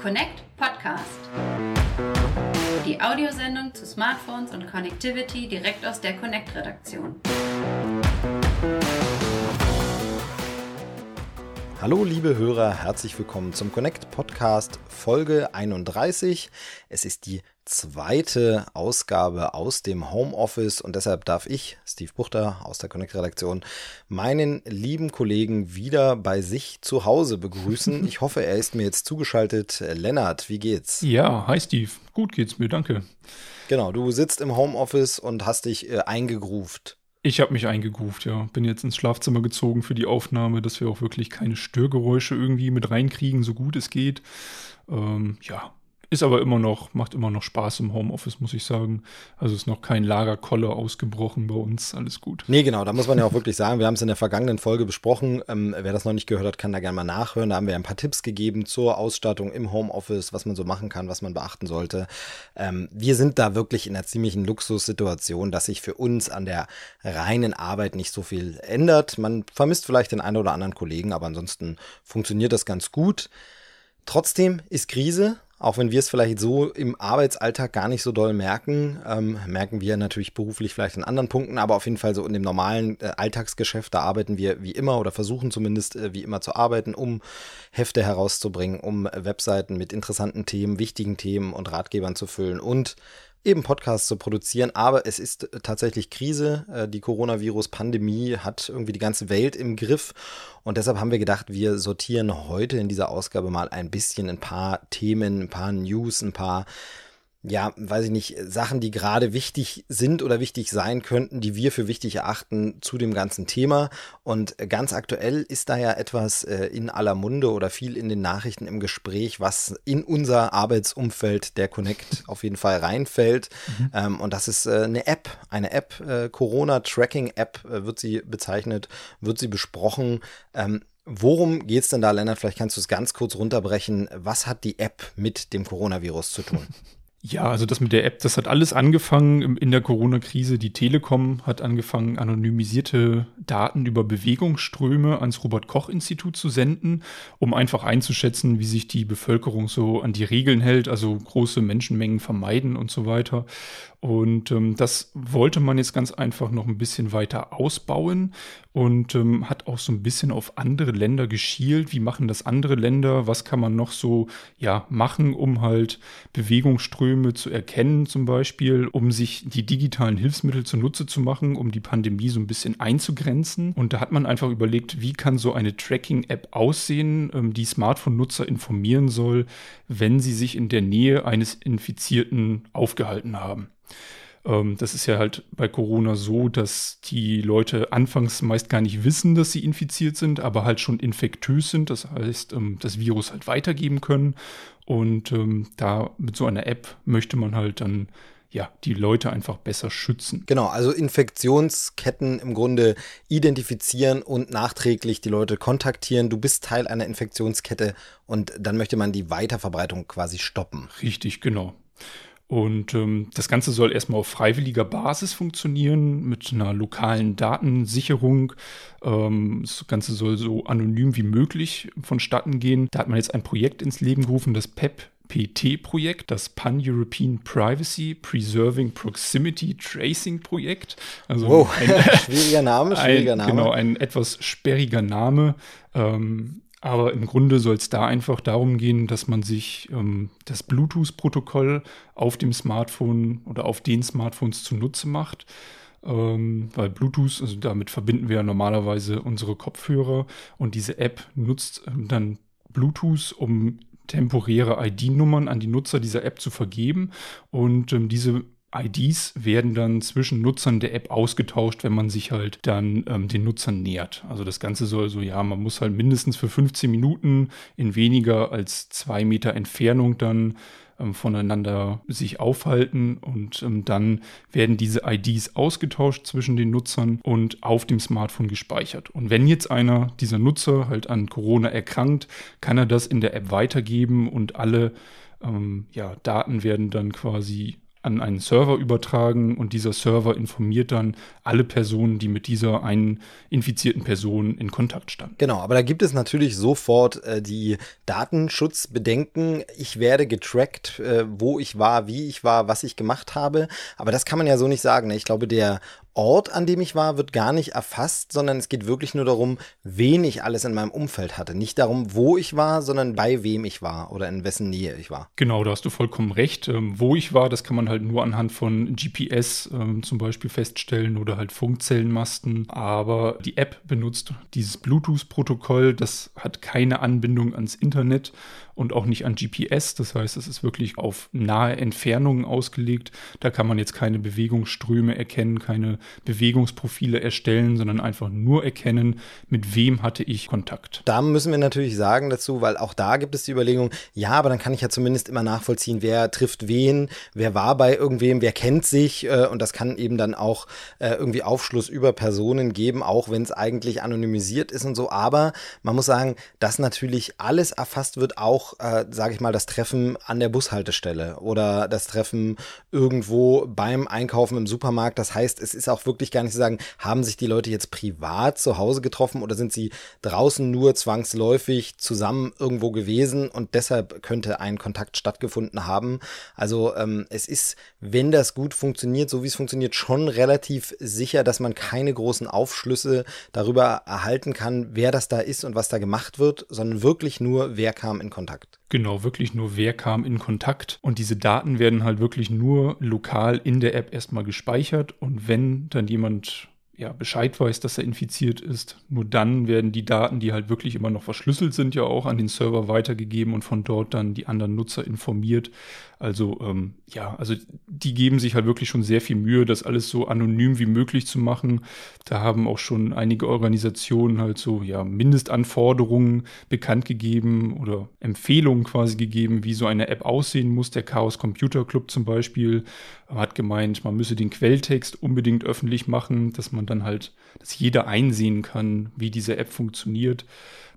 Connect Podcast. Die Audiosendung zu Smartphones und Connectivity direkt aus der Connect-Redaktion. Hallo liebe Hörer, herzlich willkommen zum Connect Podcast Folge 31. Es ist die zweite Ausgabe aus dem Homeoffice und deshalb darf ich, Steve Buchter aus der Connect-Redaktion, meinen lieben Kollegen wieder bei sich zu Hause begrüßen. Ich hoffe, er ist mir jetzt zugeschaltet. Lennart, wie geht's? Ja, hi Steve. Gut geht's mir, danke. Genau, du sitzt im Homeoffice und hast dich äh, eingegruft. Ich habe mich eingegruft, ja. Bin jetzt ins Schlafzimmer gezogen für die Aufnahme, dass wir auch wirklich keine Störgeräusche irgendwie mit reinkriegen, so gut es geht. Ähm, ja, ist aber immer noch, macht immer noch Spaß im Homeoffice, muss ich sagen. Also ist noch kein Lagerkoller ausgebrochen bei uns, alles gut. Nee, genau, da muss man ja auch wirklich sagen, wir haben es in der vergangenen Folge besprochen. Ähm, wer das noch nicht gehört hat, kann da gerne mal nachhören. Da haben wir ein paar Tipps gegeben zur Ausstattung im Homeoffice, was man so machen kann, was man beachten sollte. Ähm, wir sind da wirklich in einer ziemlichen Luxussituation, dass sich für uns an der reinen Arbeit nicht so viel ändert. Man vermisst vielleicht den einen oder anderen Kollegen, aber ansonsten funktioniert das ganz gut. Trotzdem ist Krise auch wenn wir es vielleicht so im Arbeitsalltag gar nicht so doll merken, ähm, merken wir natürlich beruflich vielleicht an anderen Punkten, aber auf jeden Fall so in dem normalen äh, Alltagsgeschäft, da arbeiten wir wie immer oder versuchen zumindest äh, wie immer zu arbeiten, um Hefte herauszubringen, um Webseiten mit interessanten Themen, wichtigen Themen und Ratgebern zu füllen und eben Podcasts zu produzieren. Aber es ist tatsächlich Krise. Äh, die Coronavirus-Pandemie hat irgendwie die ganze Welt im Griff. Und deshalb haben wir gedacht, wir sortieren heute in dieser Ausgabe mal ein bisschen ein paar Themen, ein paar News, ein paar ja, weiß ich nicht, Sachen, die gerade wichtig sind oder wichtig sein könnten, die wir für wichtig erachten zu dem ganzen Thema. Und ganz aktuell ist da ja etwas äh, in aller Munde oder viel in den Nachrichten im Gespräch, was in unser Arbeitsumfeld der Connect auf jeden Fall reinfällt. Mhm. Ähm, und das ist äh, eine App, eine App, äh, Corona-Tracking-App wird sie bezeichnet, wird sie besprochen. Ähm, Worum geht es denn da, Lennart? Vielleicht kannst du es ganz kurz runterbrechen. Was hat die App mit dem Coronavirus zu tun? Ja, also das mit der App, das hat alles angefangen in der Corona-Krise. Die Telekom hat angefangen, anonymisierte Daten über Bewegungsströme ans Robert-Koch-Institut zu senden, um einfach einzuschätzen, wie sich die Bevölkerung so an die Regeln hält, also große Menschenmengen vermeiden und so weiter. Und ähm, das wollte man jetzt ganz einfach noch ein bisschen weiter ausbauen und ähm, hat auch so ein bisschen auf andere Länder geschielt. Wie machen das andere Länder? Was kann man noch so ja machen, um halt Bewegungsströme zu erkennen, zum Beispiel, um sich die digitalen Hilfsmittel zunutze zu machen, um die Pandemie so ein bisschen einzugrenzen. Und da hat man einfach überlegt, wie kann so eine Tracking-App aussehen, ähm, die Smartphone-Nutzer informieren soll, wenn sie sich in der Nähe eines Infizierten aufgehalten haben. Ähm, das ist ja halt bei Corona so, dass die Leute anfangs meist gar nicht wissen, dass sie infiziert sind, aber halt schon infektös sind. Das heißt, ähm, das Virus halt weitergeben können. Und ähm, da mit so einer App möchte man halt dann ja, die Leute einfach besser schützen. Genau, also Infektionsketten im Grunde identifizieren und nachträglich die Leute kontaktieren. Du bist Teil einer Infektionskette und dann möchte man die Weiterverbreitung quasi stoppen. Richtig, genau. Und ähm, das Ganze soll erstmal auf freiwilliger Basis funktionieren, mit einer lokalen Datensicherung. Ähm, das Ganze soll so anonym wie möglich vonstatten gehen. Da hat man jetzt ein Projekt ins Leben gerufen, das PEP PT-Projekt, das Pan-European Privacy Preserving Proximity Tracing Projekt. Also wow, ein, schwieriger Name, schwieriger ein, Name. Genau, ein etwas sperriger Name. Ähm, aber im Grunde soll es da einfach darum gehen, dass man sich ähm, das Bluetooth-Protokoll auf dem Smartphone oder auf den Smartphones zunutze macht. Ähm, weil Bluetooth, also damit verbinden wir ja normalerweise unsere Kopfhörer und diese App nutzt ähm, dann Bluetooth, um temporäre ID-Nummern an die Nutzer dieser App zu vergeben. Und ähm, diese IDs werden dann zwischen Nutzern der App ausgetauscht, wenn man sich halt dann ähm, den Nutzern nähert. Also das Ganze soll so, ja, man muss halt mindestens für 15 Minuten in weniger als zwei Meter Entfernung dann ähm, voneinander sich aufhalten und ähm, dann werden diese IDs ausgetauscht zwischen den Nutzern und auf dem Smartphone gespeichert. Und wenn jetzt einer dieser Nutzer halt an Corona erkrankt, kann er das in der App weitergeben und alle ähm, ja, Daten werden dann quasi an einen Server übertragen und dieser Server informiert dann alle Personen, die mit dieser einen infizierten Person in Kontakt standen. Genau, aber da gibt es natürlich sofort äh, die Datenschutzbedenken. Ich werde getrackt, äh, wo ich war, wie ich war, was ich gemacht habe. Aber das kann man ja so nicht sagen. Ne? Ich glaube, der Ort, an dem ich war, wird gar nicht erfasst, sondern es geht wirklich nur darum, wen ich alles in meinem Umfeld hatte. Nicht darum, wo ich war, sondern bei wem ich war oder in wessen Nähe ich war. Genau, da hast du vollkommen recht. Ähm, wo ich war, das kann man halt nur anhand von GPS ähm, zum Beispiel feststellen oder halt Funkzellenmasten. Aber die App benutzt dieses Bluetooth-Protokoll, das hat keine Anbindung ans Internet und auch nicht an GPS. Das heißt, es ist wirklich auf nahe Entfernungen ausgelegt. Da kann man jetzt keine Bewegungsströme erkennen, keine Bewegungsprofile erstellen, sondern einfach nur erkennen, mit wem hatte ich Kontakt. Da müssen wir natürlich sagen dazu, weil auch da gibt es die Überlegung, ja, aber dann kann ich ja zumindest immer nachvollziehen, wer trifft wen, wer war bei irgendwem, wer kennt sich äh, und das kann eben dann auch äh, irgendwie Aufschluss über Personen geben, auch wenn es eigentlich anonymisiert ist und so. Aber man muss sagen, dass natürlich alles erfasst wird, auch äh, sage ich mal, das Treffen an der Bushaltestelle oder das Treffen irgendwo beim Einkaufen im Supermarkt. Das heißt, es ist auch wirklich gar nicht zu sagen, haben sich die Leute jetzt privat zu Hause getroffen oder sind sie draußen nur zwangsläufig zusammen irgendwo gewesen und deshalb könnte ein Kontakt stattgefunden haben. Also ähm, es ist, wenn das gut funktioniert, so wie es funktioniert, schon relativ sicher, dass man keine großen Aufschlüsse darüber erhalten kann, wer das da ist und was da gemacht wird, sondern wirklich nur, wer kam in Kontakt. Kontakt. Genau, wirklich nur wer kam in Kontakt. Und diese Daten werden halt wirklich nur lokal in der App erstmal gespeichert. Und wenn dann jemand ja, Bescheid weiß, dass er infiziert ist. Nur dann werden die Daten, die halt wirklich immer noch verschlüsselt sind, ja auch an den Server weitergegeben und von dort dann die anderen Nutzer informiert. Also ähm, ja, also die geben sich halt wirklich schon sehr viel Mühe, das alles so anonym wie möglich zu machen. Da haben auch schon einige Organisationen halt so ja Mindestanforderungen bekannt gegeben oder Empfehlungen quasi gegeben, wie so eine App aussehen muss. Der Chaos Computer Club zum Beispiel hat gemeint, man müsse den Quelltext unbedingt öffentlich machen, dass man dann halt, dass jeder einsehen kann, wie diese App funktioniert.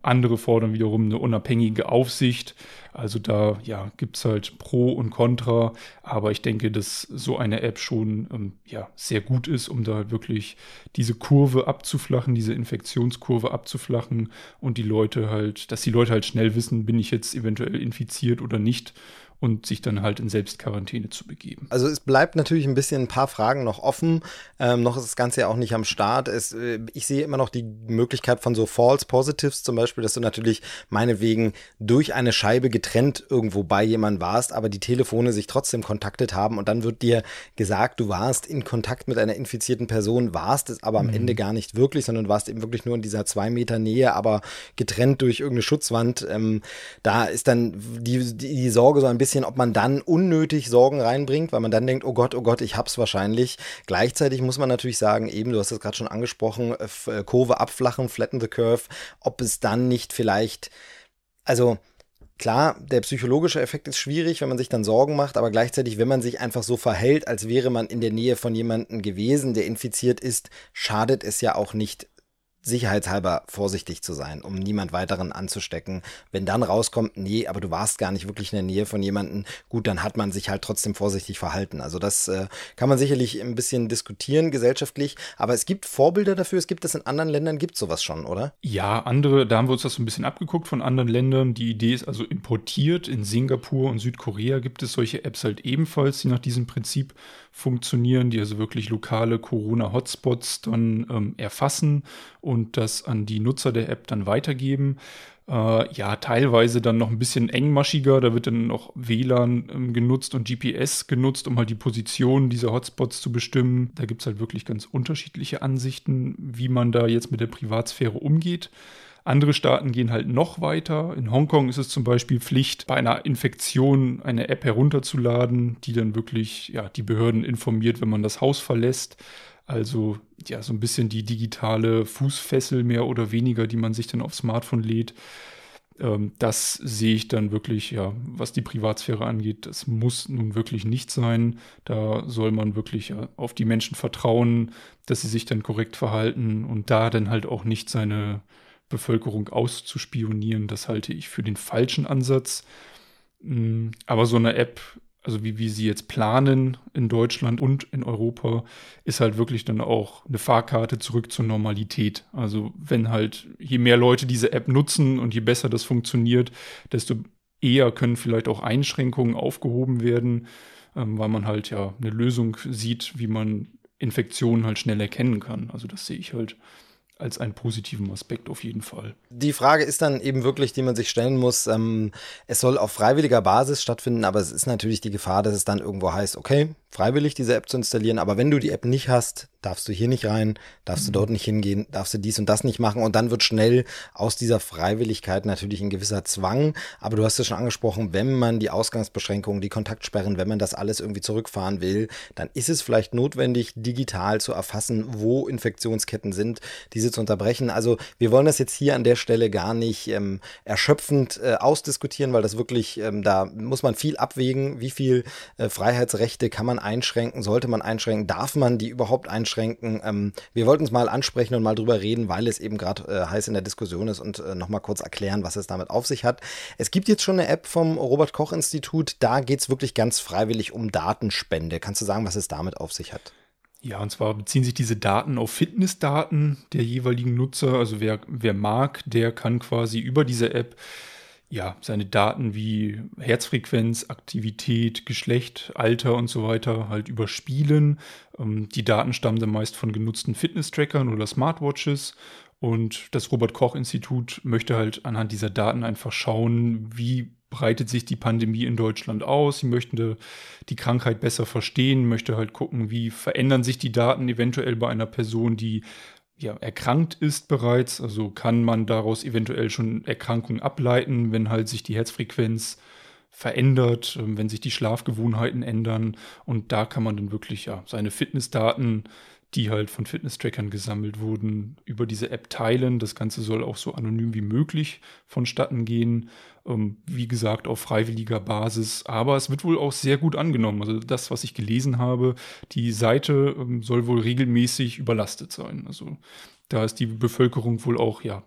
Andere fordern wiederum eine unabhängige Aufsicht. Also da ja, gibt es halt Pro und Contra. Aber ich denke, dass so eine App schon ähm, ja, sehr gut ist, um da wirklich diese Kurve abzuflachen, diese Infektionskurve abzuflachen und die Leute halt, dass die Leute halt schnell wissen, bin ich jetzt eventuell infiziert oder nicht und sich dann halt in Selbstquarantäne zu begeben. Also es bleibt natürlich ein bisschen ein paar Fragen noch offen. Ähm, noch ist das Ganze ja auch nicht am Start. Es, äh, ich sehe immer noch die Möglichkeit von so False Positives zum Beispiel, dass du natürlich meinetwegen durch eine Scheibe getrennt irgendwo bei jemandem warst, aber die Telefone sich trotzdem kontaktet haben und dann wird dir gesagt, du warst in Kontakt mit einer infizierten Person, warst es aber am mhm. Ende gar nicht wirklich, sondern warst eben wirklich nur in dieser zwei Meter Nähe, aber getrennt durch irgendeine Schutzwand. Ähm, da ist dann die, die, die Sorge so ein bisschen bisschen, ob man dann unnötig Sorgen reinbringt, weil man dann denkt, oh Gott, oh Gott, ich hab's wahrscheinlich. Gleichzeitig muss man natürlich sagen, eben, du hast es gerade schon angesprochen, äh, Kurve abflachen, flatten the curve, ob es dann nicht vielleicht, also Klar, der psychologische Effekt ist schwierig, wenn man sich dann Sorgen macht, aber gleichzeitig, wenn man sich einfach so verhält, als wäre man in der Nähe von jemandem gewesen, der infiziert ist, schadet es ja auch nicht sicherheitshalber vorsichtig zu sein, um niemand weiteren anzustecken. Wenn dann rauskommt, nee, aber du warst gar nicht wirklich in der Nähe von jemandem, gut, dann hat man sich halt trotzdem vorsichtig verhalten. Also das äh, kann man sicherlich ein bisschen diskutieren gesellschaftlich, aber es gibt Vorbilder dafür, es gibt das in anderen Ländern, gibt sowas schon, oder? Ja, andere, da haben wir uns das so ein bisschen abgeguckt von anderen Ländern. Die Idee ist also importiert. In Singapur und Südkorea gibt es solche Apps halt ebenfalls, die nach diesem Prinzip funktionieren, die also wirklich lokale Corona-Hotspots dann ähm, erfassen und das an die Nutzer der App dann weitergeben. Äh, ja, teilweise dann noch ein bisschen engmaschiger. Da wird dann noch WLAN ähm, genutzt und GPS genutzt, um halt die Position dieser Hotspots zu bestimmen. Da gibt es halt wirklich ganz unterschiedliche Ansichten, wie man da jetzt mit der Privatsphäre umgeht. Andere Staaten gehen halt noch weiter. In Hongkong ist es zum Beispiel Pflicht, bei einer Infektion eine App herunterzuladen, die dann wirklich ja, die Behörden informiert, wenn man das Haus verlässt. Also ja, so ein bisschen die digitale Fußfessel mehr oder weniger, die man sich dann aufs Smartphone lädt. Ähm, das sehe ich dann wirklich, ja, was die Privatsphäre angeht, das muss nun wirklich nicht sein. Da soll man wirklich ja, auf die Menschen vertrauen, dass sie sich dann korrekt verhalten und da dann halt auch nicht seine Bevölkerung auszuspionieren, das halte ich für den falschen Ansatz. Mm, aber so eine App also wie wir sie jetzt planen in Deutschland und in Europa, ist halt wirklich dann auch eine Fahrkarte zurück zur Normalität. Also wenn halt, je mehr Leute diese App nutzen und je besser das funktioniert, desto eher können vielleicht auch Einschränkungen aufgehoben werden, ähm, weil man halt ja eine Lösung sieht, wie man Infektionen halt schnell erkennen kann. Also das sehe ich halt als einen positiven Aspekt auf jeden Fall. Die Frage ist dann eben wirklich, die man sich stellen muss, ähm, es soll auf freiwilliger Basis stattfinden, aber es ist natürlich die Gefahr, dass es dann irgendwo heißt, okay, freiwillig diese App zu installieren, aber wenn du die App nicht hast, darfst du hier nicht rein, darfst du dort nicht hingehen, darfst du dies und das nicht machen und dann wird schnell aus dieser Freiwilligkeit natürlich ein gewisser Zwang, aber du hast es schon angesprochen, wenn man die Ausgangsbeschränkungen, die Kontaktsperren, wenn man das alles irgendwie zurückfahren will, dann ist es vielleicht notwendig, digital zu erfassen, wo Infektionsketten sind, diese zu unterbrechen. Also wir wollen das jetzt hier an der Stelle gar nicht ähm, erschöpfend äh, ausdiskutieren, weil das wirklich, ähm, da muss man viel abwägen, wie viel äh, Freiheitsrechte kann man einschränken, sollte man einschränken, darf man die überhaupt einschränken? Ähm, wir wollten es mal ansprechen und mal drüber reden, weil es eben gerade äh, heiß in der Diskussion ist und äh, nochmal kurz erklären, was es damit auf sich hat. Es gibt jetzt schon eine App vom Robert Koch Institut, da geht es wirklich ganz freiwillig um Datenspende. Kannst du sagen, was es damit auf sich hat? Ja, und zwar beziehen sich diese Daten auf Fitnessdaten der jeweiligen Nutzer. Also wer, wer mag, der kann quasi über diese App ja, seine Daten wie Herzfrequenz, Aktivität, Geschlecht, Alter und so weiter halt überspielen. Ähm, die Daten stammen dann meist von genutzten Fitness-Trackern oder Smartwatches. Und das Robert Koch Institut möchte halt anhand dieser Daten einfach schauen, wie breitet sich die Pandemie in Deutschland aus. Sie möchten die Krankheit besser verstehen, möchte halt gucken, wie verändern sich die Daten eventuell bei einer Person, die ja, erkrankt ist bereits. Also kann man daraus eventuell schon Erkrankungen ableiten, wenn halt sich die Herzfrequenz verändert, ähm, wenn sich die Schlafgewohnheiten ändern. Und da kann man dann wirklich ja seine Fitnessdaten, die halt von Fitness-Trackern gesammelt wurden, über diese App teilen. Das Ganze soll auch so anonym wie möglich vonstatten gehen. Ähm, wie gesagt, auf freiwilliger Basis. Aber es wird wohl auch sehr gut angenommen. Also das, was ich gelesen habe, die Seite ähm, soll wohl regelmäßig überlastet sein. Also da ist die Bevölkerung wohl auch, ja,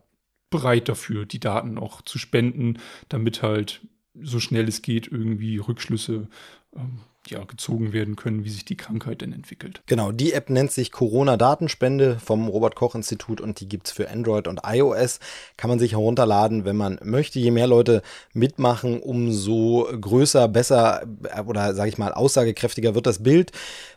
bereit dafür, die Daten auch zu spenden, damit halt so schnell es geht irgendwie Rückschlüsse ähm, ja, gezogen werden können, wie sich die Krankheit denn entwickelt. Genau, die App nennt sich Corona-Datenspende vom Robert-Koch-Institut und die gibt es für Android und iOS. Kann man sich herunterladen, wenn man möchte. Je mehr Leute mitmachen, umso größer, besser äh, oder sage ich mal aussagekräftiger wird das Bild.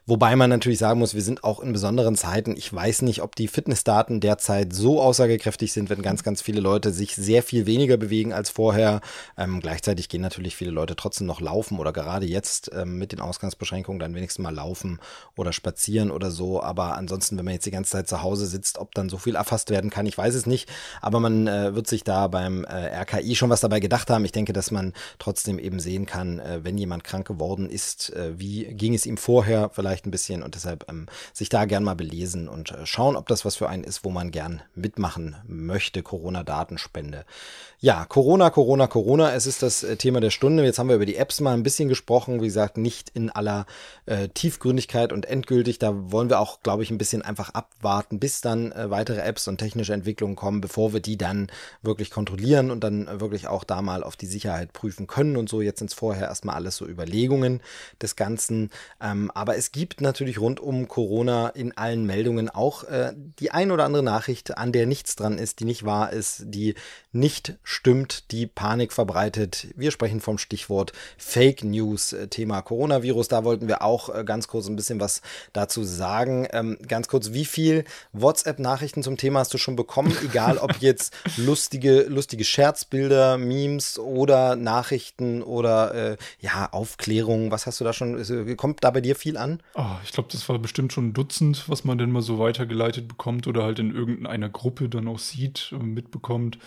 Wobei man natürlich sagen muss, wir sind auch in besonderen Zeiten. Ich weiß nicht, ob die Fitnessdaten derzeit so aussagekräftig sind, wenn ganz, ganz viele Leute sich sehr viel weniger bewegen als vorher. Ähm, gleichzeitig gehen natürlich viele Leute trotzdem noch laufen oder gerade jetzt ähm, mit den Ausgangsbeschränkungen dann wenigstens mal laufen oder spazieren oder so. Aber ansonsten, wenn man jetzt die ganze Zeit zu Hause sitzt, ob dann so viel erfasst werden kann, ich weiß es nicht. Aber man äh, wird sich da beim äh, RKI schon was dabei gedacht haben. Ich denke, dass man trotzdem eben sehen kann, äh, wenn jemand krank geworden ist, äh, wie ging es ihm vorher vielleicht ein bisschen und deshalb ähm, sich da gern mal belesen und äh, schauen, ob das was für einen ist, wo man gern mitmachen möchte. Corona-Datenspende. Ja, Corona, Corona, Corona, es ist das äh, Thema der Stunde. Jetzt haben wir über die Apps mal ein bisschen gesprochen. Wie gesagt, nicht in aller äh, Tiefgründigkeit und endgültig. Da wollen wir auch, glaube ich, ein bisschen einfach abwarten, bis dann äh, weitere Apps und technische Entwicklungen kommen, bevor wir die dann wirklich kontrollieren und dann äh, wirklich auch da mal auf die Sicherheit prüfen können und so. Jetzt sind es vorher erstmal alles so Überlegungen des Ganzen. Ähm, aber es gibt natürlich rund um Corona in allen Meldungen auch äh, die ein oder andere Nachricht, an der nichts dran ist, die nicht wahr ist, die nicht stimmt, die Panik verbreitet. Wir sprechen vom Stichwort Fake News, äh, Thema Coronavirus. Da wollten wir auch äh, ganz kurz ein bisschen was dazu sagen. Ähm, ganz kurz, wie viel WhatsApp-Nachrichten zum Thema hast du schon bekommen? Egal ob jetzt lustige, lustige Scherzbilder, Memes oder Nachrichten oder äh, ja, Aufklärung. Was hast du da schon? Kommt da bei dir viel an? Oh, ich glaube, das war bestimmt schon ein Dutzend, was man denn mal so weitergeleitet bekommt oder halt in irgendeiner Gruppe dann auch sieht und mitbekommt.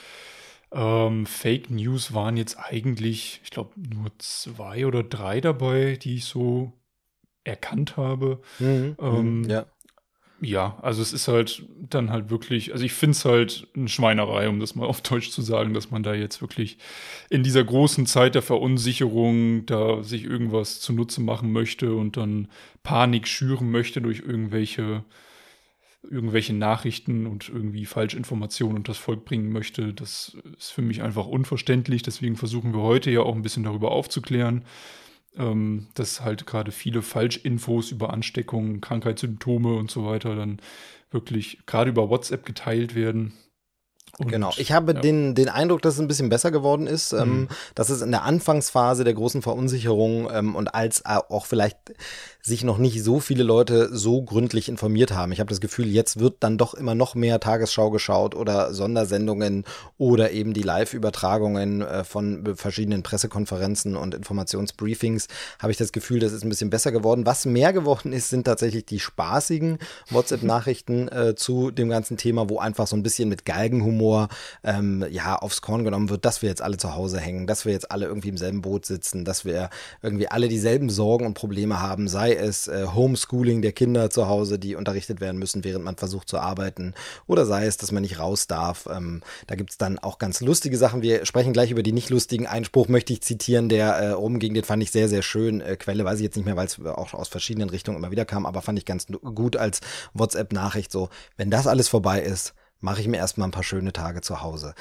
Ähm, Fake News waren jetzt eigentlich, ich glaube, nur zwei oder drei dabei, die ich so erkannt habe. Mhm, ähm, ja. Ja, also es ist halt dann halt wirklich, also ich finde es halt eine Schweinerei, um das mal auf Deutsch zu sagen, dass man da jetzt wirklich in dieser großen Zeit der Verunsicherung da sich irgendwas zunutze machen möchte und dann Panik schüren möchte durch irgendwelche irgendwelche Nachrichten und irgendwie Falschinformationen und das Volk bringen möchte, das ist für mich einfach unverständlich. Deswegen versuchen wir heute ja auch ein bisschen darüber aufzuklären. ähm, dass halt gerade viele Falschinfos über Ansteckungen, Krankheitssymptome und so weiter dann wirklich gerade über WhatsApp geteilt werden. Und, genau. Ich habe ja. den, den Eindruck, dass es ein bisschen besser geworden ist, ähm, mhm. ähm, dass es in der Anfangsphase der großen Verunsicherung ähm, und als auch vielleicht sich noch nicht so viele Leute so gründlich informiert haben. Ich habe das Gefühl, jetzt wird dann doch immer noch mehr Tagesschau geschaut oder Sondersendungen oder eben die Live-Übertragungen äh, von verschiedenen Pressekonferenzen und Informationsbriefings. Habe ich das Gefühl, das ist ein bisschen besser geworden. Was mehr geworden ist, sind tatsächlich die spaßigen WhatsApp-Nachrichten äh, zu dem ganzen Thema, wo einfach so ein bisschen mit Galgenhumor ähm, ja aufs Korn genommen wird, dass wir jetzt alle zu Hause hängen, dass wir jetzt alle irgendwie im selben Boot sitzen, dass wir irgendwie alle dieselben Sorgen und Probleme haben, sei sei es äh, Homeschooling der Kinder zu Hause, die unterrichtet werden müssen, während man versucht zu arbeiten, oder sei es, dass man nicht raus darf. Ähm, da gibt es dann auch ganz lustige Sachen. Wir sprechen gleich über die nicht lustigen. Einspruch möchte ich zitieren, der äh, rumging, den fand ich sehr, sehr schön. Äh, Quelle weiß ich jetzt nicht mehr, weil es auch aus verschiedenen Richtungen immer wieder kam, aber fand ich ganz gut als WhatsApp-Nachricht so, wenn das alles vorbei ist, mache ich mir erstmal ein paar schöne Tage zu Hause.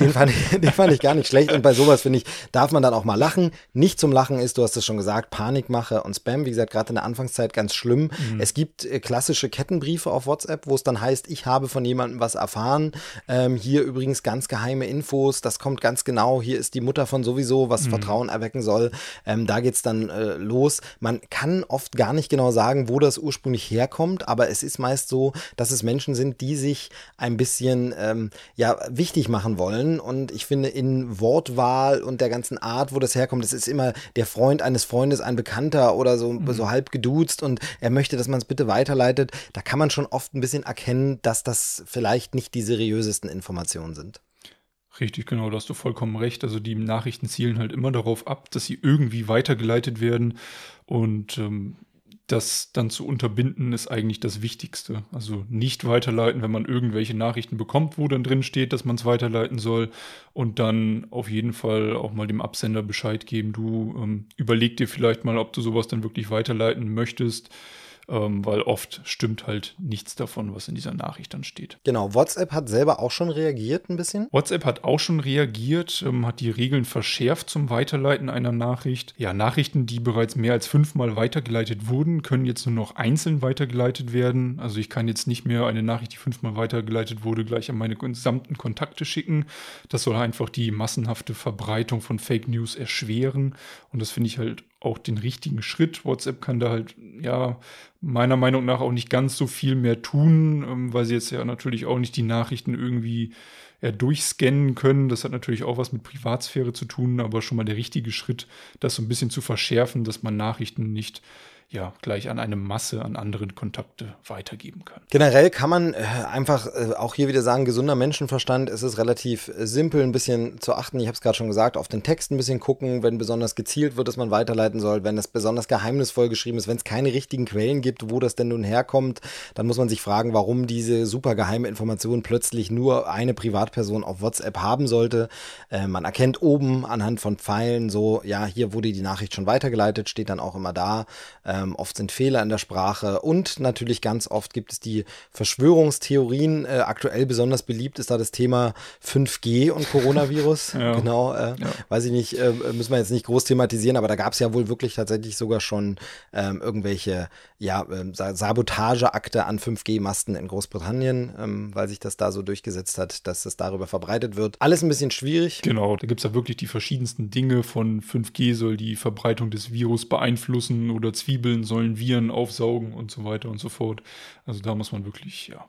Den fand, ich, den fand ich gar nicht schlecht. Und bei sowas, finde ich, darf man dann auch mal lachen. Nicht zum Lachen ist, du hast es schon gesagt, Panikmache und Spam. Wie gesagt, gerade in der Anfangszeit ganz schlimm. Mhm. Es gibt äh, klassische Kettenbriefe auf WhatsApp, wo es dann heißt, ich habe von jemandem was erfahren. Ähm, hier übrigens ganz geheime Infos. Das kommt ganz genau. Hier ist die Mutter von sowieso, was mhm. Vertrauen erwecken soll. Ähm, da geht's dann äh, los. Man kann oft gar nicht genau sagen, wo das ursprünglich herkommt, aber es ist meist so, dass es Menschen sind, die sich ein ein bisschen ähm, ja, wichtig machen wollen. Und ich finde, in Wortwahl und der ganzen Art, wo das herkommt, das ist immer der Freund eines Freundes, ein Bekannter oder so, mhm. so halb geduzt und er möchte, dass man es bitte weiterleitet. Da kann man schon oft ein bisschen erkennen, dass das vielleicht nicht die seriösesten Informationen sind. Richtig, genau, da hast du vollkommen recht. Also die Nachrichten zielen halt immer darauf ab, dass sie irgendwie weitergeleitet werden. Und ähm, das dann zu unterbinden, ist eigentlich das Wichtigste. Also nicht weiterleiten, wenn man irgendwelche Nachrichten bekommt, wo dann drin steht, dass man es weiterleiten soll. Und dann auf jeden Fall auch mal dem Absender Bescheid geben. Du ähm, überleg dir vielleicht mal, ob du sowas dann wirklich weiterleiten möchtest ähm, weil oft stimmt halt nichts davon, was in dieser Nachricht dann steht. Genau, WhatsApp hat selber auch schon reagiert ein bisschen. WhatsApp hat auch schon reagiert, ähm, hat die Regeln verschärft zum Weiterleiten einer Nachricht. Ja, Nachrichten, die bereits mehr als fünfmal weitergeleitet wurden, können jetzt nur noch einzeln weitergeleitet werden. Also ich kann jetzt nicht mehr eine Nachricht, die fünfmal weitergeleitet wurde, gleich an meine gesamten Kontakte schicken. Das soll einfach die massenhafte Verbreitung von Fake News erschweren. Und das finde ich halt auch den richtigen Schritt. WhatsApp kann da halt, ja, meiner Meinung nach auch nicht ganz so viel mehr tun, ähm, weil sie jetzt ja natürlich auch nicht die Nachrichten irgendwie ja, durchscannen können. Das hat natürlich auch was mit Privatsphäre zu tun, aber schon mal der richtige Schritt, das so ein bisschen zu verschärfen, dass man Nachrichten nicht ja gleich an eine Masse an anderen Kontakte weitergeben kann. Generell kann man äh, einfach äh, auch hier wieder sagen, gesunder Menschenverstand ist es relativ äh, simpel, ein bisschen zu achten. Ich habe es gerade schon gesagt, auf den Text ein bisschen gucken, wenn besonders gezielt wird, dass man weiterleiten soll, wenn es besonders geheimnisvoll geschrieben ist, wenn es keine richtigen Quellen gibt, wo das denn nun herkommt, dann muss man sich fragen, warum diese super geheime Information plötzlich nur eine Privatperson auf WhatsApp haben sollte. Man erkennt oben anhand von Pfeilen so, ja, hier wurde die Nachricht schon weitergeleitet, steht dann auch immer da. Äh, ähm, oft sind Fehler in der Sprache und natürlich ganz oft gibt es die Verschwörungstheorien. Äh, aktuell besonders beliebt ist da das Thema 5G und Coronavirus. ja. Genau, äh, ja. weiß ich nicht, äh, müssen wir jetzt nicht groß thematisieren, aber da gab es ja wohl wirklich tatsächlich sogar schon ähm, irgendwelche ja, ähm, Sabotageakte an 5G-Masten in Großbritannien, ähm, weil sich das da so durchgesetzt hat, dass es darüber verbreitet wird. Alles ein bisschen schwierig. Genau, da gibt es ja wirklich die verschiedensten Dinge von 5G soll die Verbreitung des Virus beeinflussen oder Zwiebeln Zwiebeln sollen Viren aufsaugen und so weiter und so fort. Also da muss man wirklich ja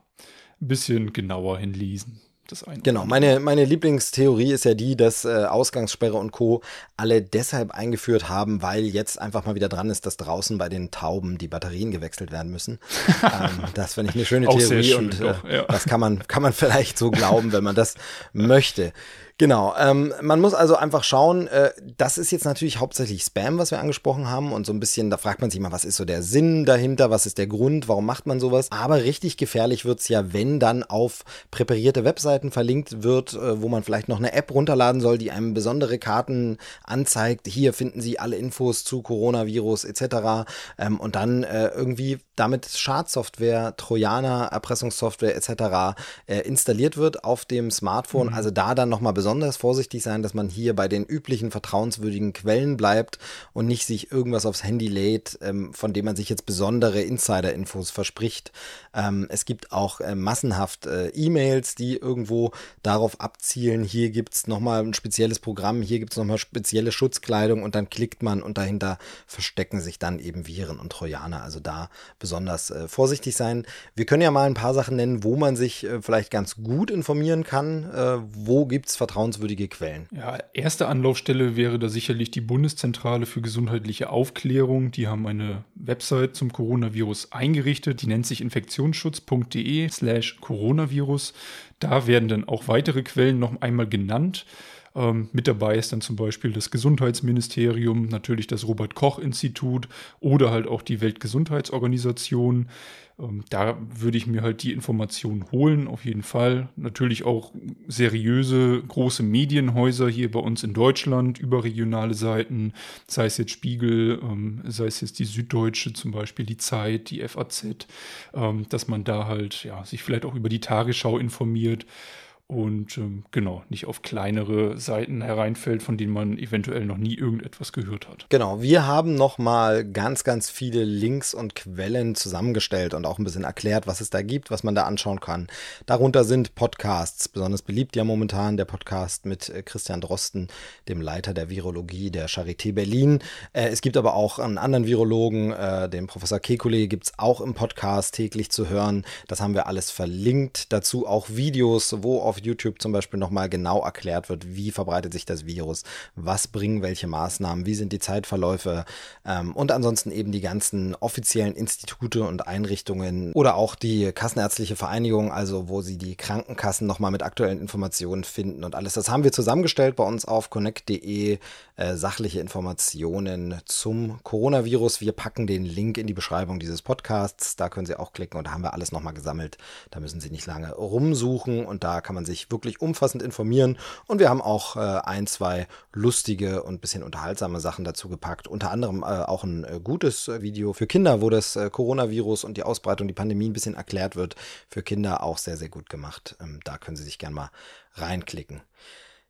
ein bisschen genauer hinlesen. Das genau, meine, meine Lieblingstheorie ist ja die, dass äh, Ausgangssperre und Co. alle deshalb eingeführt haben, weil jetzt einfach mal wieder dran ist, dass draußen bei den Tauben die Batterien gewechselt werden müssen. ähm, das finde ich eine schöne Theorie schön, und äh, doch, ja. das kann man, kann man vielleicht so glauben, wenn man das möchte. Genau, ähm, man muss also einfach schauen, äh, das ist jetzt natürlich hauptsächlich Spam, was wir angesprochen haben und so ein bisschen, da fragt man sich mal, was ist so der Sinn dahinter, was ist der Grund, warum macht man sowas? Aber richtig gefährlich wird's ja, wenn dann auf präparierte Webseiten verlinkt wird, äh, wo man vielleicht noch eine App runterladen soll, die einem besondere Karten anzeigt. Hier finden Sie alle Infos zu Coronavirus etc. Ähm, und dann äh, irgendwie damit Schadsoftware, Trojaner, Erpressungssoftware etc. Äh, installiert wird auf dem Smartphone. Mhm. Also da dann nochmal besonders besonders vorsichtig sein, dass man hier bei den üblichen vertrauenswürdigen Quellen bleibt und nicht sich irgendwas aufs Handy lädt, ähm, von dem man sich jetzt besondere Insider-Infos verspricht. Ähm, es gibt auch äh, massenhaft äh, E-Mails, die irgendwo darauf abzielen, hier gibt's nochmal ein spezielles Programm, hier gibt's nochmal spezielle Schutzkleidung und dann klickt man und dahinter verstecken sich dann eben Viren und Trojaner. Also da besonders äh, vorsichtig sein. Wir können ja mal ein paar Sachen nennen, wo man sich äh, vielleicht ganz gut informieren kann. Äh, wo gibt's vertrauenswürdige Quellen? Ja, erste Anlaufstelle wäre da sicherlich die Bundeszentrale für gesundheitliche Aufklärung. Die haben eine Website zum Coronavirus eingerichtet. Die nennt sich infektionsschutz.de slash Coronavirus. Da werden dann auch weitere Quellen noch einmal genannt. Ähm, mit dabei ist dann zum Beispiel das Gesundheitsministerium, natürlich das Robert Koch Institut oder halt auch die Weltgesundheitsorganisation. Ähm, da würde ich mir halt die Informationen holen, auf jeden Fall. Natürlich auch seriöse große Medienhäuser hier bei uns in Deutschland, überregionale Seiten, sei es jetzt Spiegel, ähm, sei es jetzt die Süddeutsche zum Beispiel, die Zeit, die FAZ, ähm, dass man da halt ja, sich vielleicht auch über die Tagesschau informiert und ähm, genau, nicht auf kleinere Seiten hereinfällt, von denen man eventuell noch nie irgendetwas gehört hat. Genau, wir haben nochmal ganz, ganz viele Links und Quellen zusammengestellt und auch ein bisschen erklärt, was es da gibt, was man da anschauen kann. Darunter sind Podcasts, besonders beliebt ja momentan der Podcast mit äh, Christian Drosten, dem Leiter der Virologie der Charité Berlin. Äh, es gibt aber auch einen anderen Virologen, äh, den Professor Kekulé, gibt es auch im Podcast täglich zu hören. Das haben wir alles verlinkt. Dazu auch Videos, wo auf YouTube zum Beispiel nochmal genau erklärt wird, wie verbreitet sich das Virus, was bringen welche Maßnahmen, wie sind die Zeitverläufe ähm, und ansonsten eben die ganzen offiziellen Institute und Einrichtungen oder auch die Kassenärztliche Vereinigung, also wo sie die Krankenkassen nochmal mit aktuellen Informationen finden und alles. Das haben wir zusammengestellt bei uns auf connect.de, äh, sachliche Informationen zum Coronavirus. Wir packen den Link in die Beschreibung dieses Podcasts, da können Sie auch klicken und da haben wir alles nochmal gesammelt. Da müssen Sie nicht lange rumsuchen und da kann man sich wirklich umfassend informieren. Und wir haben auch äh, ein, zwei lustige und bisschen unterhaltsame Sachen dazu gepackt. Unter anderem äh, auch ein äh, gutes Video für Kinder, wo das äh, Coronavirus und die Ausbreitung, die Pandemie ein bisschen erklärt wird. Für Kinder auch sehr, sehr gut gemacht. Ähm, da können Sie sich gerne mal reinklicken.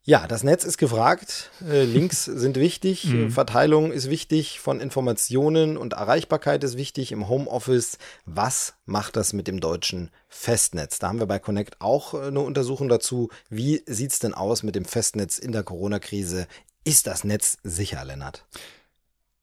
Ja, das Netz ist gefragt. Äh, Links sind wichtig. Mhm. Verteilung ist wichtig von Informationen und Erreichbarkeit ist wichtig im Homeoffice. Was macht das mit dem deutschen Festnetz? Da haben wir bei Connect auch äh, eine Untersuchung dazu. Wie sieht's denn aus mit dem Festnetz in der Corona-Krise? Ist das Netz sicher, Lennart?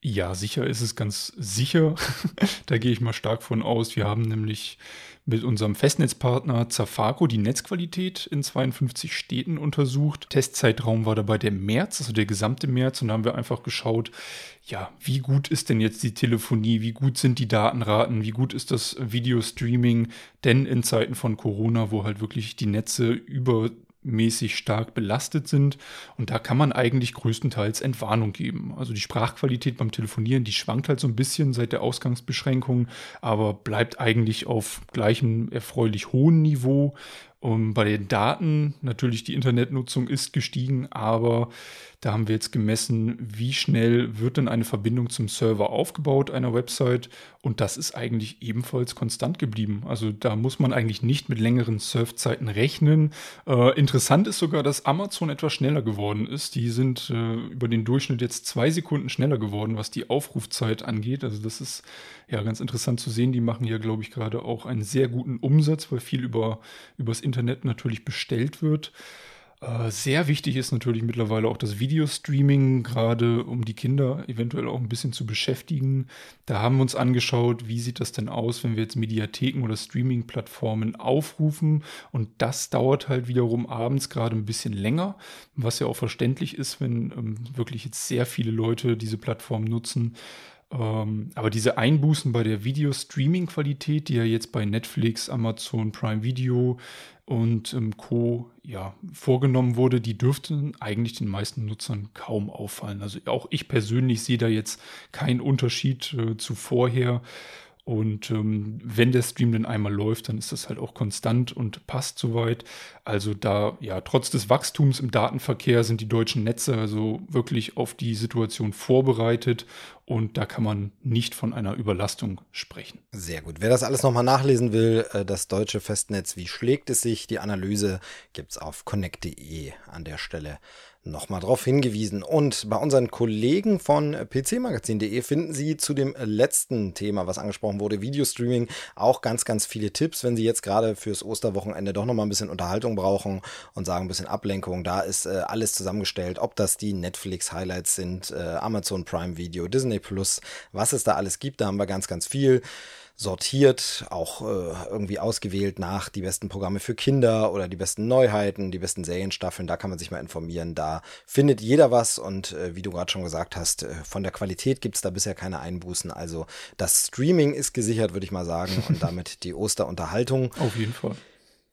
Ja, sicher ist es ganz sicher. da gehe ich mal stark von aus. Wir haben nämlich mit unserem Festnetzpartner Zafaco die Netzqualität in 52 Städten untersucht. Testzeitraum war dabei der März, also der gesamte März. Und da haben wir einfach geschaut, ja, wie gut ist denn jetzt die Telefonie? Wie gut sind die Datenraten? Wie gut ist das Videostreaming? Denn in Zeiten von Corona, wo halt wirklich die Netze über mäßig stark belastet sind. Und da kann man eigentlich größtenteils Entwarnung geben. Also die Sprachqualität beim Telefonieren, die schwankt halt so ein bisschen seit der Ausgangsbeschränkung, aber bleibt eigentlich auf gleichem erfreulich hohen Niveau. Und bei den Daten, natürlich die Internetnutzung ist gestiegen, aber da haben wir jetzt gemessen, wie schnell wird denn eine Verbindung zum Server aufgebaut einer Website und das ist eigentlich ebenfalls konstant geblieben. Also da muss man eigentlich nicht mit längeren Surfzeiten rechnen. Äh, interessant ist sogar, dass Amazon etwas schneller geworden ist. Die sind äh, über den Durchschnitt jetzt zwei Sekunden schneller geworden, was die Aufrufzeit angeht. Also das ist ja ganz interessant zu sehen. Die machen ja, glaube ich, gerade auch einen sehr guten Umsatz, weil viel über übers Internet natürlich bestellt wird. Äh, sehr wichtig ist natürlich mittlerweile auch das Videostreaming, gerade um die Kinder eventuell auch ein bisschen zu beschäftigen. Da haben wir uns angeschaut, wie sieht das denn aus, wenn wir jetzt Mediatheken oder Streaming-Plattformen aufrufen. Und das dauert halt wiederum abends gerade ein bisschen länger, was ja auch verständlich ist, wenn ähm, wirklich jetzt sehr viele Leute diese Plattform nutzen. Ähm, aber diese Einbußen bei der Video-Streaming-Qualität, die ja jetzt bei Netflix, Amazon Prime Video und ähm, Co. Ja, vorgenommen wurde, die dürften eigentlich den meisten Nutzern kaum auffallen. Also auch ich persönlich sehe da jetzt keinen Unterschied äh, zu vorher. Und ähm, wenn der Stream dann einmal läuft, dann ist das halt auch konstant und passt soweit. Also da, ja, trotz des Wachstums im Datenverkehr sind die deutschen Netze also wirklich auf die Situation vorbereitet und da kann man nicht von einer Überlastung sprechen. Sehr gut. Wer das alles nochmal nachlesen will, äh, das deutsche Festnetz, wie schlägt es sich? Die Analyse gibt's auf connect.de an der Stelle nochmal darauf hingewiesen. Und bei unseren Kollegen von pcmagazin.de finden Sie zu dem letzten Thema, was angesprochen wurde, Videostreaming, auch ganz, ganz viele Tipps, wenn Sie jetzt gerade fürs Osterwochenende doch nochmal ein bisschen Unterhaltung brauchen und sagen ein bisschen Ablenkung. Da ist äh, alles zusammengestellt, ob das die Netflix-Highlights sind, äh, Amazon Prime Video, Disney Plus, was es da alles gibt, da haben wir ganz, ganz viel sortiert, auch äh, irgendwie ausgewählt nach die besten Programme für Kinder oder die besten Neuheiten, die besten Serienstaffeln. Da kann man sich mal informieren. Da findet jeder was und äh, wie du gerade schon gesagt hast, äh, von der Qualität gibt's da bisher keine Einbußen. Also das Streaming ist gesichert, würde ich mal sagen, und damit die Osterunterhaltung. Auf jeden Fall.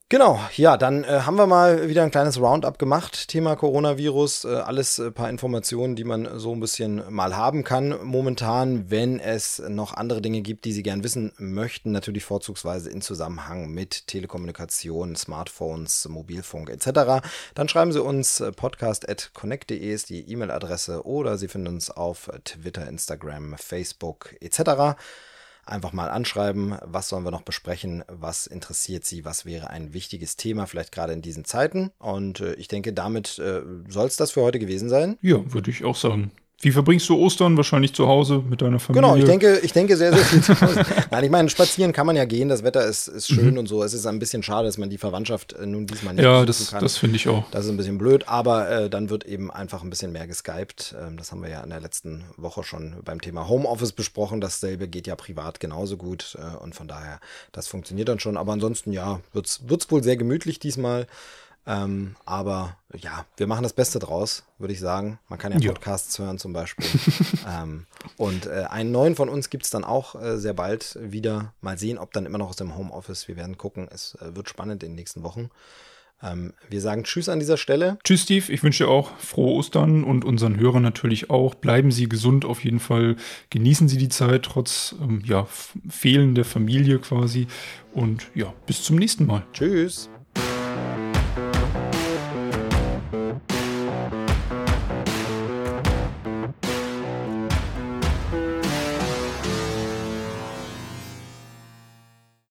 Genau, ja, dann äh, haben wir mal wieder ein kleines Roundup gemacht, Thema Coronavirus, äh, alles äh, paar Informationen, die man so ein bisschen mal haben kann momentan, wenn es noch andere Dinge gibt, die Sie gern wissen möchten, natürlich vorzugsweise in Zusammenhang mit Telekommunikation, Smartphones, Mobilfunk etc., dann schreiben Sie uns äh, podcast@connect.de ist die E-Mail-Adresse oder Sie finden uns auf Twitter, Instagram, Facebook etc einfach mal anschreiben, was sollen wir noch besprechen, was interessiert Sie, was wäre ein wichtiges Thema, vielleicht gerade in diesen Zeiten. Und äh, ich denke, damit äh, soll es das für heute gewesen sein. Ja, würde ich auch sagen. Wie verbringst du Ostern? Wahrscheinlich zu Hause mit deiner Familie? Genau, ich denke, ich denke sehr, sehr viel zu Hause. Nein, ich meine, spazieren kann man ja gehen, das Wetter ist, ist schön mhm. und so. Es ist ein bisschen schade, dass man die Verwandtschaft äh, nun diesmal nicht Ja, das, kann. das finde ich auch. Das ist ein bisschen blöd, aber äh, dann wird eben einfach ein bisschen mehr geskypt. Ähm, das haben wir ja in der letzten Woche schon beim Thema Homeoffice besprochen. Dasselbe geht ja privat genauso gut äh, und von daher, das funktioniert dann schon. Aber ansonsten, ja, wird's wird's wohl sehr gemütlich diesmal. Ähm, aber ja, wir machen das Beste draus, würde ich sagen. Man kann ja, ja. Podcasts hören zum Beispiel. ähm, und äh, einen neuen von uns gibt es dann auch äh, sehr bald wieder. Mal sehen, ob dann immer noch aus dem Homeoffice. Wir werden gucken. Es äh, wird spannend in den nächsten Wochen. Ähm, wir sagen Tschüss an dieser Stelle. Tschüss, Steve. Ich wünsche dir auch frohe Ostern und unseren Hörern natürlich auch. Bleiben Sie gesund auf jeden Fall. Genießen Sie die Zeit trotz ähm, ja, Fehlen der Familie quasi. Und ja, bis zum nächsten Mal. Tschüss.